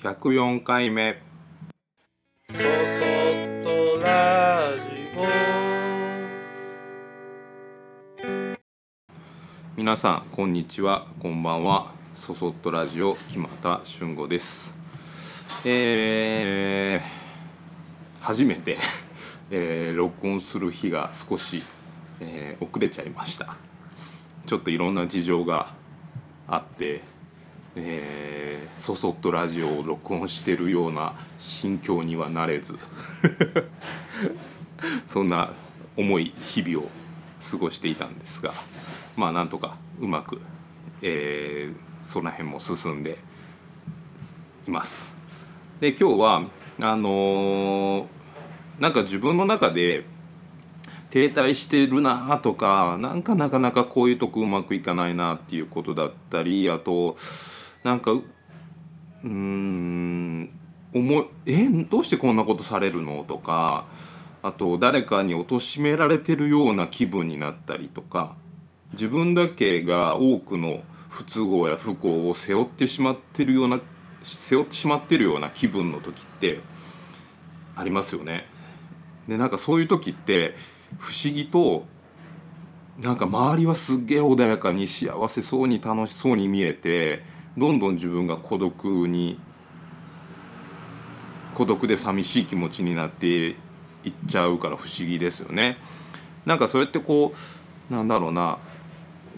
104回目そそっとラジ皆さんこんにちは。こんばんは。そそっとラジオ木又俊吾です。えー、初めて、えー録音する日が少し、えー遅れちゃいました。ちょっといろんな事情があってえーそそっとラジオを録音してるような心境にはなれず そんな重い日々を過ごしていたんですがまあなんとかうまく、えーその辺も進んでいます。で今日はあのーなんか自分の中で停滞してるなとかなんかなかなかこういうとこうまくいかないなっていうことだったりあとなんかうん思えどうしてこんなことされるの？とかあと誰かに貶められてるような気分になったりとか自分だけが多くの不都合や不幸を背負ってしまってるような背負ってしまってるような気分の時ってありますよね。でなんかそういう時って不思議となんか周りはすっげえ穏やかに幸せそうに楽しそうに見えてどんどん自分が孤独に孤独で寂しい気持ちになっていっちゃうから不思議ですよね。なんかそうやってこうなんだろうな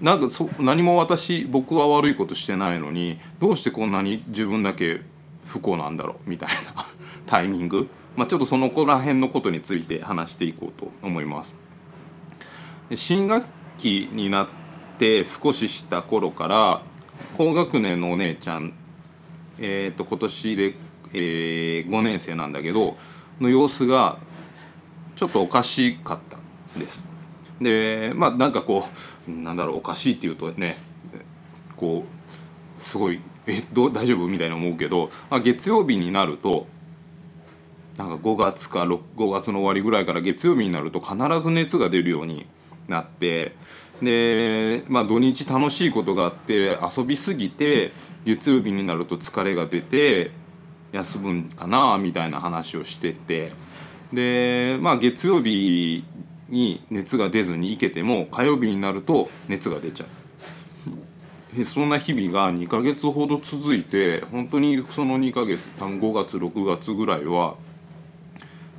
なんかそ何も私僕は悪いことしてないのにどうしてこんなに自分だけ不幸なんだろうみたいな タイミング、まあ、ちょっとその子ら辺のことについて話していこうと思います。で新学期になって少しした頃から高学年のお姉ちゃん、えー、と今年で、え5年生なんだけどの様子がちょっとおかしかったです。でまあなんかこうなんだろうおかしいっていうとねこうすごい「えどう大丈夫?」みたいな思うけどあ月曜日になるとなんか5月か5月の終わりぐらいから月曜日になると必ず熱が出るようになってで、まあ、土日楽しいことがあって遊びすぎて月曜日になると疲れが出て休むんかなみたいな話をしててでまあ月曜日に熱が出ずに行けても火曜日になると熱が出ちゃう。そんな日々が2ヶ月ほど続いて本当にその2ヶ月5月6月ぐらいは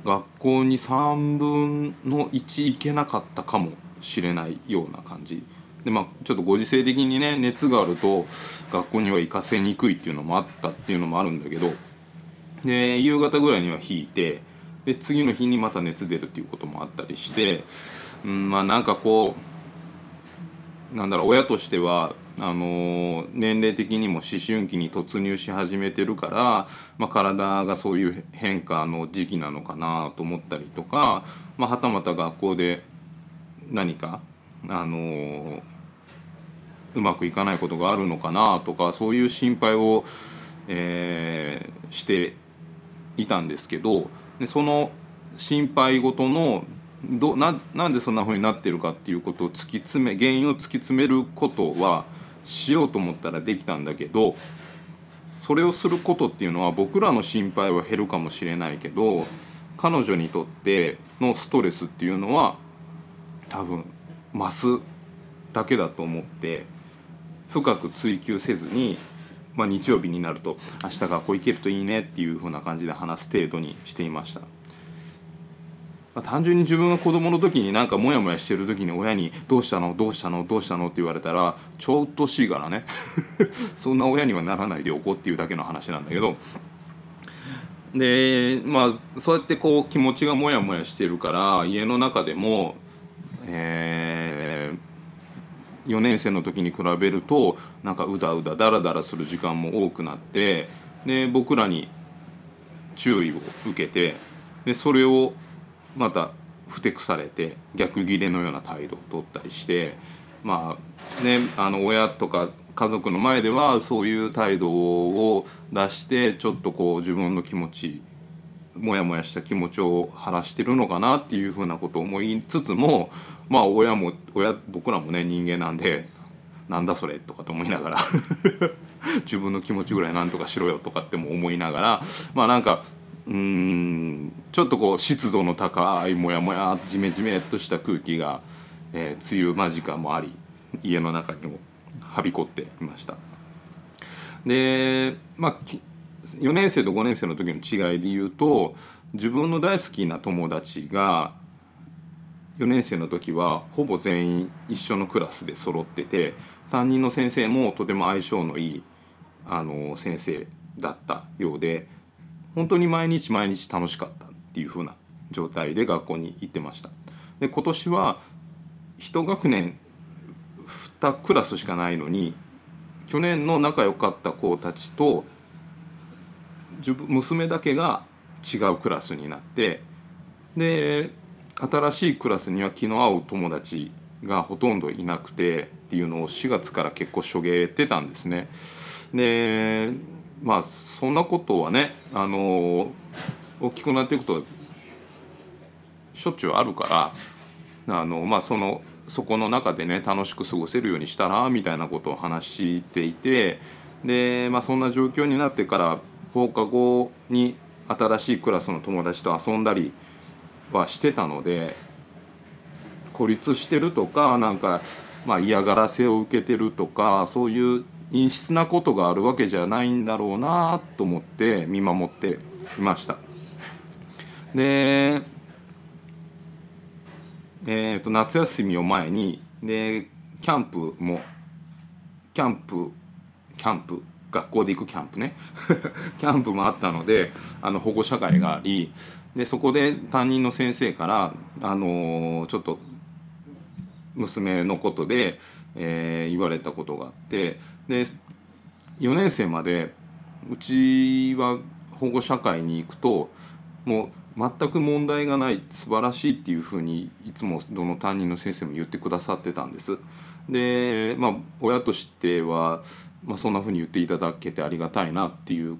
学校に3分の1行けなかったかも。しれないような感じ。でまあちょっとご時世的にね熱があると学校には行かせにくいっていうのもあったっていうのもあるんだけどで夕方ぐらいには引いてで次の日にまた熱出るっていうこともあったりして、うん、まあなんかこうなんだろう親としてはあの年齢的にも思春期に突入し始めてるから、まあ、体がそういう変化の時期なのかなと思ったりとか、まあ、はたまた学校で何かあのうまくいかないことがあるのかなとかそういう心配を、えーしていたんですけどでその心配事のどななんでそんな風になってるかっていうことを突き詰め原因を突き詰めることはしようと思ったらできたんだけどそれをすることっていうのは僕らの心配は減るかもしれないけど彼女にとってのストレスっていうのは多分増すだけだと思って深く追求せずに、まあ、日曜日になると明日学校行けるといいねっていう風な感じで話す程度にしていました。まあ単純に自分が子供の時になんかモヤモヤしてる時に親に「どうしたの？どうしたの？どうしたの?」って言われたら超うっとしいからね そんな親にはならないでおこうっていうだけの話なんだけどでまあそうやってこう気持ちがモヤモヤしてるから家の中でもえ4年生の時に比べるとなんかうだうだだらだらする時間も多くなってで僕らに注意を受けてでそれをまたふてくされて逆ギレのような態度を取ったりしてまあねあの親とか家族の前ではそういう態度を出してちょっとこう自分の気持ちモヤモヤした気持ちを晴らしてるのかなっていうふうなことを思いつつもまあ親も親僕らもね人間なんでなんだそれとかと思いながら 自分の気持ちぐらいなんとかしろよとかっても思いながらまあなんかうんちょっとこう湿度の高いもやもやじめじめっとした空気が、えー梅雨間近もあり家の中にもはびこっていました。でまあ4年生と5年生の時の違いで言うと自分の大好きな友達が4年生の時はほぼ全員一緒のクラスで揃ってて担任の先生もとても相性のいいあの先生だったようで本当に毎日毎日楽しかったっていう風な状態で学校に行ってました。で今年は一学年2クラスしかないのに去年の仲良かった子たちと自分娘だけが違うクラスになってで新しいクラスには気の合う友達がほとんどいなくてっていうのを4月から結構しょげてたんですね。でまあそんなことはねあの大きくなっていくとしょっちゅうあるからあのまあそのそこの中でね楽しく過ごせるようにしたらみたいなことを話していてで、まあ、そんな状況になってから放課後に新しいクラスの友達と遊んだりはしてたので孤立してるとかなんか、まあ、嫌がらせを受けてるとかそういう陰湿なことがあるわけじゃないんだろうなと思って見守っていました。でえー、と夏休みを前にでキャンプもキャンプキャンプ学校で行くキャンプね キャンプもあったのであの保護者会がありでそこで担任の先生から、あのちょっと娘のことで、えー言われたことがあってで4年生までうちは保護者会に行くともう全く問題がない素晴らしいっていうふうにいつもどの担任の先生も言ってくださってたんです。でまあ親としては、まあ、そんなふうに言っていただけてありがたいなっていう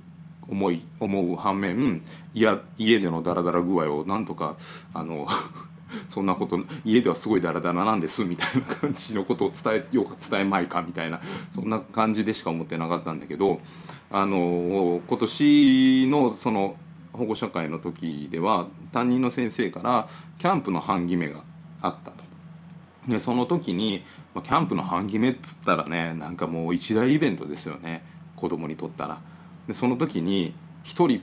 思い思う反面いや家でのダラダラ具合をなんとかあの そんなこと家ではすごいダラダラなんですみたいな感じのことを伝えようか伝えまいかみたいなそんな感じでしか思ってなかったんだけどあの今年のその保護者会の時では担任の先生からキャンプの半決めがあったと。でその時に、キャンプの半決めっつったらねなんかもう一大イベントですよね子供にとったら。でその時に一人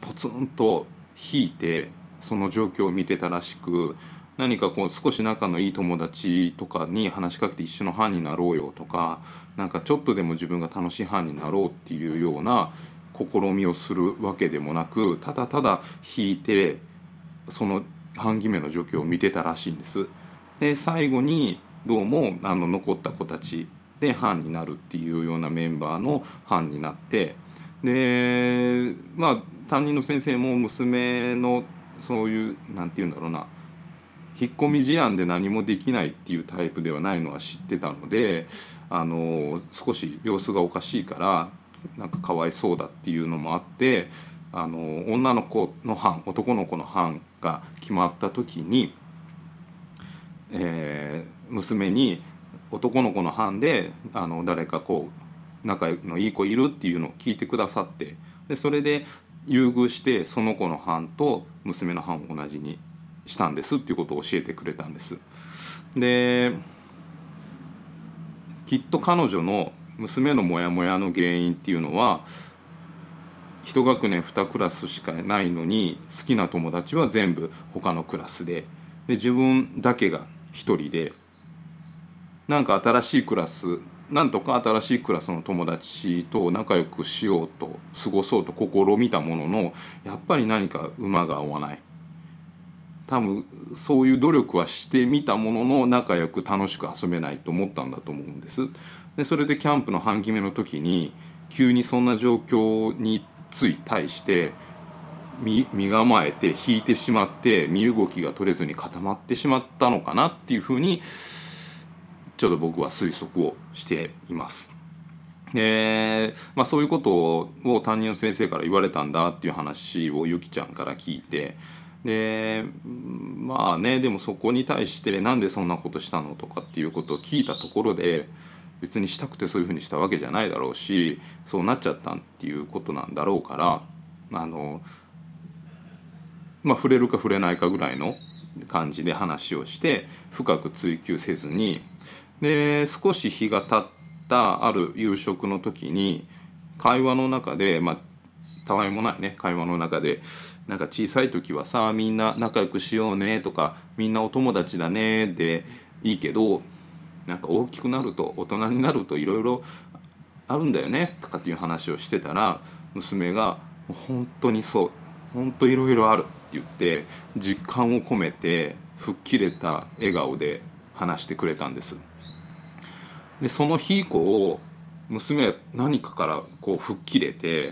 ポツンと引いてその状況を見てたらしく何かこう少し仲のいい友達とかに話しかけて一緒の班になろうよとかなんかちょっとでも自分が楽しい班になろうっていうような試みをするわけでもなくただただ引いてその半決めの状況を見てたらしいんです。で最後にどうもあの残った子たちで班になるっていうようなメンバーの班になってでまあ担任の先生も娘のそういうなんて言うんだろうな引っ込み思案で何もできないっていうタイプではないのは知ってたのであの少し様子がおかしいからなんかかわいそうだっていうのもあってあの女の子の班男の子の班が決まった時に、えー娘に男の子の班であの誰かこう仲のいい子いるっていうのを聞いてくださってでそれで優遇してその子の班と娘の班を同じにしたんですっていうことを教えてくれたんです。できっと彼女の娘のモヤモヤの原因っていうのは一学年2クラスしかないのに好きな友達は全部他のクラスでで自分だけが一人でなんか新しいクラスなんとか新しいクラスの友達と仲良くしようと過ごそうと試みたもののやっぱり何か馬が合わない多分そういう努力はしてみたものの仲良く楽しく遊べないと思ったんだと思うんです。でそれでキャンプの半決めの時に急にそんな状況につい対して身構えて引いてしまって身動きが取れずに固まってしまったのかなっていうふうにちょっと僕は推測をしています。でまあ、そういうことを担任の先生から言われたんだっていう話をゆきちゃんから聞いてでまあねでもそこに対してなんでそんなことしたのとかっていうことを聞いたところで別にしたくてそういうふうにしたわけじゃないだろうしそうなっちゃったっていうことなんだろうからあのまあ触れるか触れないかぐらいの感じで話をして深く追求せずに。で少し日が経ったある夕食の時に会話の中でまあたわいもないね。会話の中でなんか小さい時はさみんな仲良くしようねとかみんなお友達だねでいいけどなんか大きくなると大人になるといろいろあるんだよねとかっていう話をしてたら娘が「本当にそう本当いろいろある」言って実感を込めて吹っ切れた笑顔で話してくれたんです。でその日以降娘は何かからこう吹っ切れて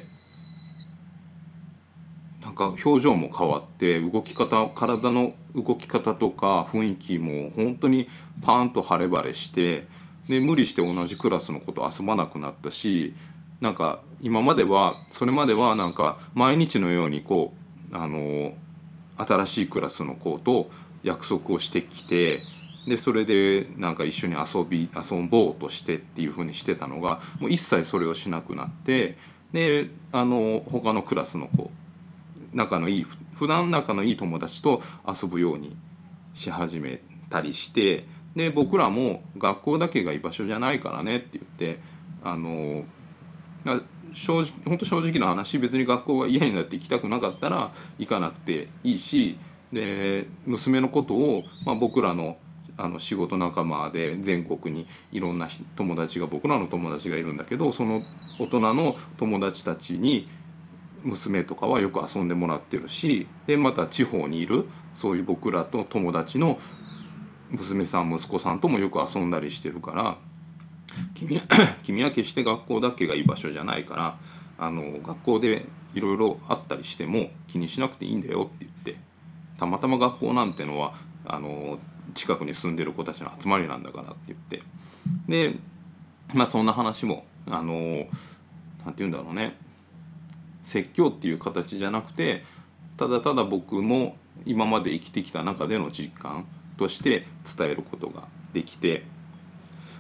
なんか表情も変わって動き方体の動き方とか雰囲気も本当にパーンと晴れ晴れしてで無理して同じクラスの子と遊ばなくなったしなんか今まではそれまではなんか毎日のようにこうあの新しいクラスの子と約束をしてきてでそれでなんか一緒に遊び遊ぼうとしてっていう風にしてたのがもう一切それをしなくなってであの他のクラスの子仲のいい普段仲のいい友達と遊ぶようにし始めたりしてで僕らも学校だけが居場所じゃないからねって言ってあの正直本当正直な話別に学校が嫌になって行きたくなかったら行かなくていいしで娘のことを、まあ、僕らのあの仕事仲間で全国にいろんな友達が僕らの友達がいるんだけどその大人の友達たちに娘とかはよく遊んでもらってるしでまた地方にいるそういう僕らと友達の娘さん息子さんともよく遊んだりしてるから君 君は決して学校だけが居場所じゃないからあの学校でいろいろあったりしても気にしなくていいんだよって言ってたまたま学校なんてのはあの近くに住んでる子たちの集まりなんだからって言ってでまあそんな話もあのなんて言うんだろうね説教っていう形じゃなくてただただ僕も今まで生きてきた中での実感として伝えることができて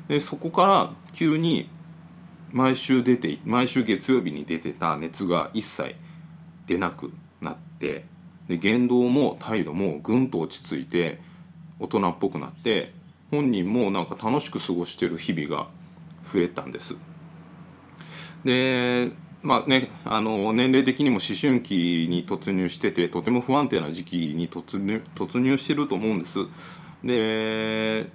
でそこから急に毎週出て毎週月曜日に出てた熱が一切出なくなってで言動も態度もぐんと落ち着いて大人っぽくなって本人もなんか楽しく過ごしてる日々が増えたんです。でまあね、あの年齢的にも思春期に突入しててとても不安定な時期に突入突入してると思うんです。で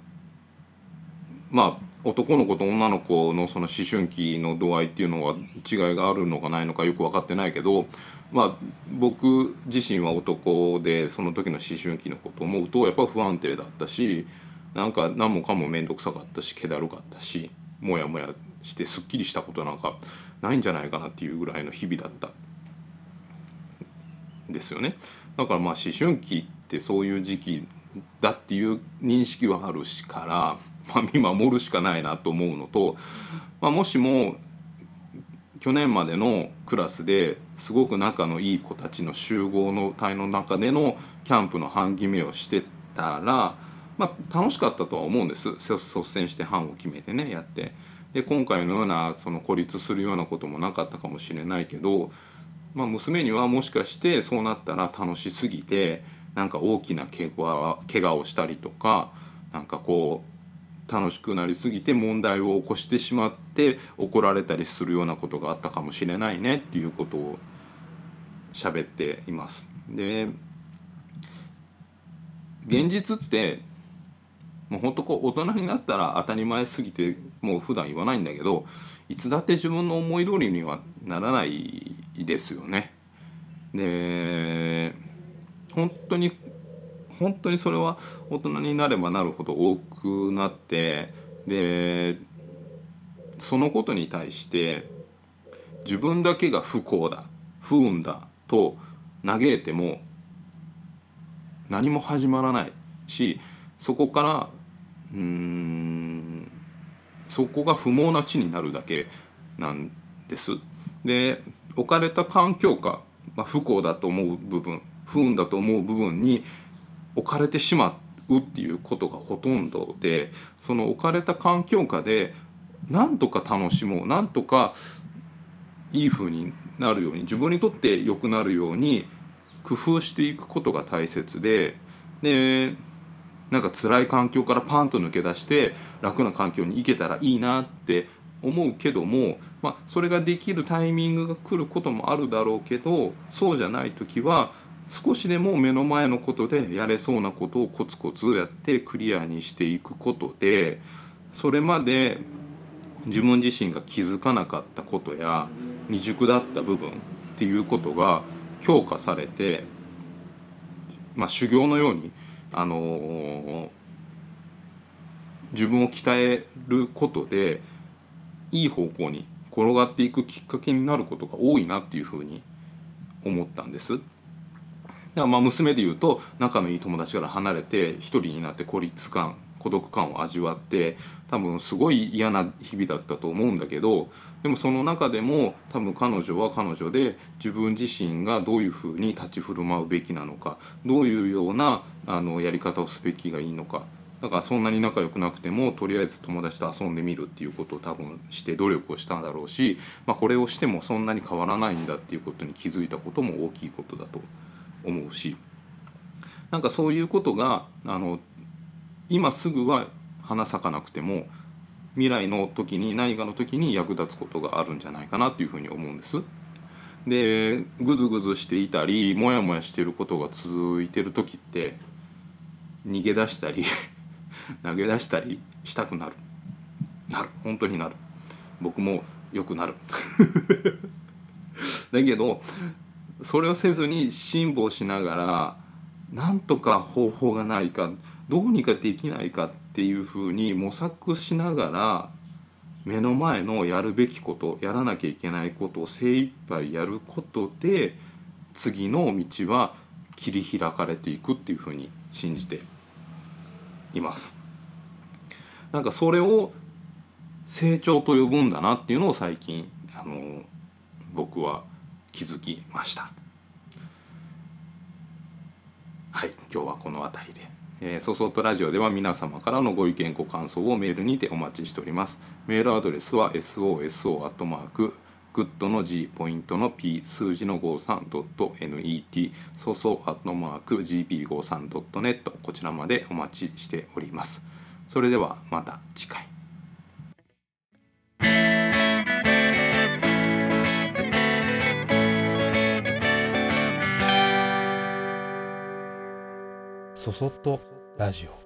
まあ男の子と女の子のその思春期の度合いっていうのは違いがあるのかないのかよく分かってないけど、まあ、僕自身は男でその時の思春期のことを思うとやっぱ不安定だったしなんか何もかも面倒くさかったし気だるかったしモヤモヤしてすっきりしたことなんかないんじゃないかなっていうぐらいの日々だった。ですよね。だからまあ思春期ってそういう時期だっていう認識はあるしから、まあ、見守るしかないなと思うのと、まあ、もしも去年までのクラスですごく仲のいい子たちの集合の隊の中でのキャンプの班決めをしてたら、まあ、楽しかったとは思うんです率先して班を決めてねやって。で今回のようなその孤立するようなこともなかったかもしれないけど、まあ、娘にはもしかしてそうなったら楽しすぎてなんか大きな怪我怪我をしたりとかなんかこう楽しくなりすぎて問題を起こしてしまって怒られたりするようなことがあったかもしれないねっていうことを喋っています。で現実ってもうほんとこう大人になったら当たり前すぎてもう普段言わないんだけどいつだって自分の思い通りにはならないですよね。で本当に本当にそれは大人になればなるほど多くなってでそのことに対して自分だけが不幸だ不運だと嘆いても何も始まらないしそこからうんそこが不毛な地になるだけなんです。で置かれた環境下、まあ、不幸だと思う部分不運だと思う部分に置かれてしまうっていうことがほとんどでその置かれた環境下でなんとか楽しもうなんとかいい風になるように自分にとって良くなるように工夫していくことが大切ででなんか辛い環境からパンと抜け出して楽な環境に行けたらいいなって思うけども、まあ、それができるタイミングが来ることもあるだろうけどそうじゃない時は少しでも目の前のことでやれそうなことをコツコツやってクリアにしていくことでそれまで自分自身が気づかなかったことや未熟だった部分っていうことが強化されて、まあ、修行のように、あのー自分を鍛えることでいい方向に転がっていくきっかけになることが多いなっていうふうに思ったんです。だからまあ娘で言うと仲のいい友達から離れて一人になって孤立感孤独感を味わって多分すごい嫌な日々だったと思うんだけどでもその中でも多分彼女は彼女で自分自身がどういうふうに立ち振る舞うべきなのかどういうようなあのやり方をすべきがいいのかだからそんなに仲良くなくてもとりあえず友達と遊んでみるっていうことを多分して努力をしたんだろうし、まあ、これをしてもそんなに変わらないんだっていうことに気づいたことも大きいことだと思うし。なんかそういうことがあの今すぐは花咲かなくても未来の時に何かの時に役立つことがあるんじゃないかなっていうふうに思うんです。でぐずぐずしていたりモヤモヤしてることが続いてる時って逃げ出したり 投げ出したりしたくなる。なる。本当になる。僕もよくなる。だけどそれをせずに辛抱しながらなんとか方法がないかどうにかできないかっていうふうに模索しながら目の前のやるべきことやらなきゃいけないことを精一杯やることで次の道は切り開かれていくっていうふうに信じています。なんかそれを成長と呼ぶんだなっていうのを最近あの僕は気づきました。はい今日はこの辺りで。えー、ソソトラジオでは皆様からのご意見ご感想をメールにてお待ちしております。メールアドレスは soso アットマークグッドの G ポイントの P 数字の 53.net ソソアットマーク gp53.net こちらまでお待ちしております。それではまた次回。そそっとラジオ。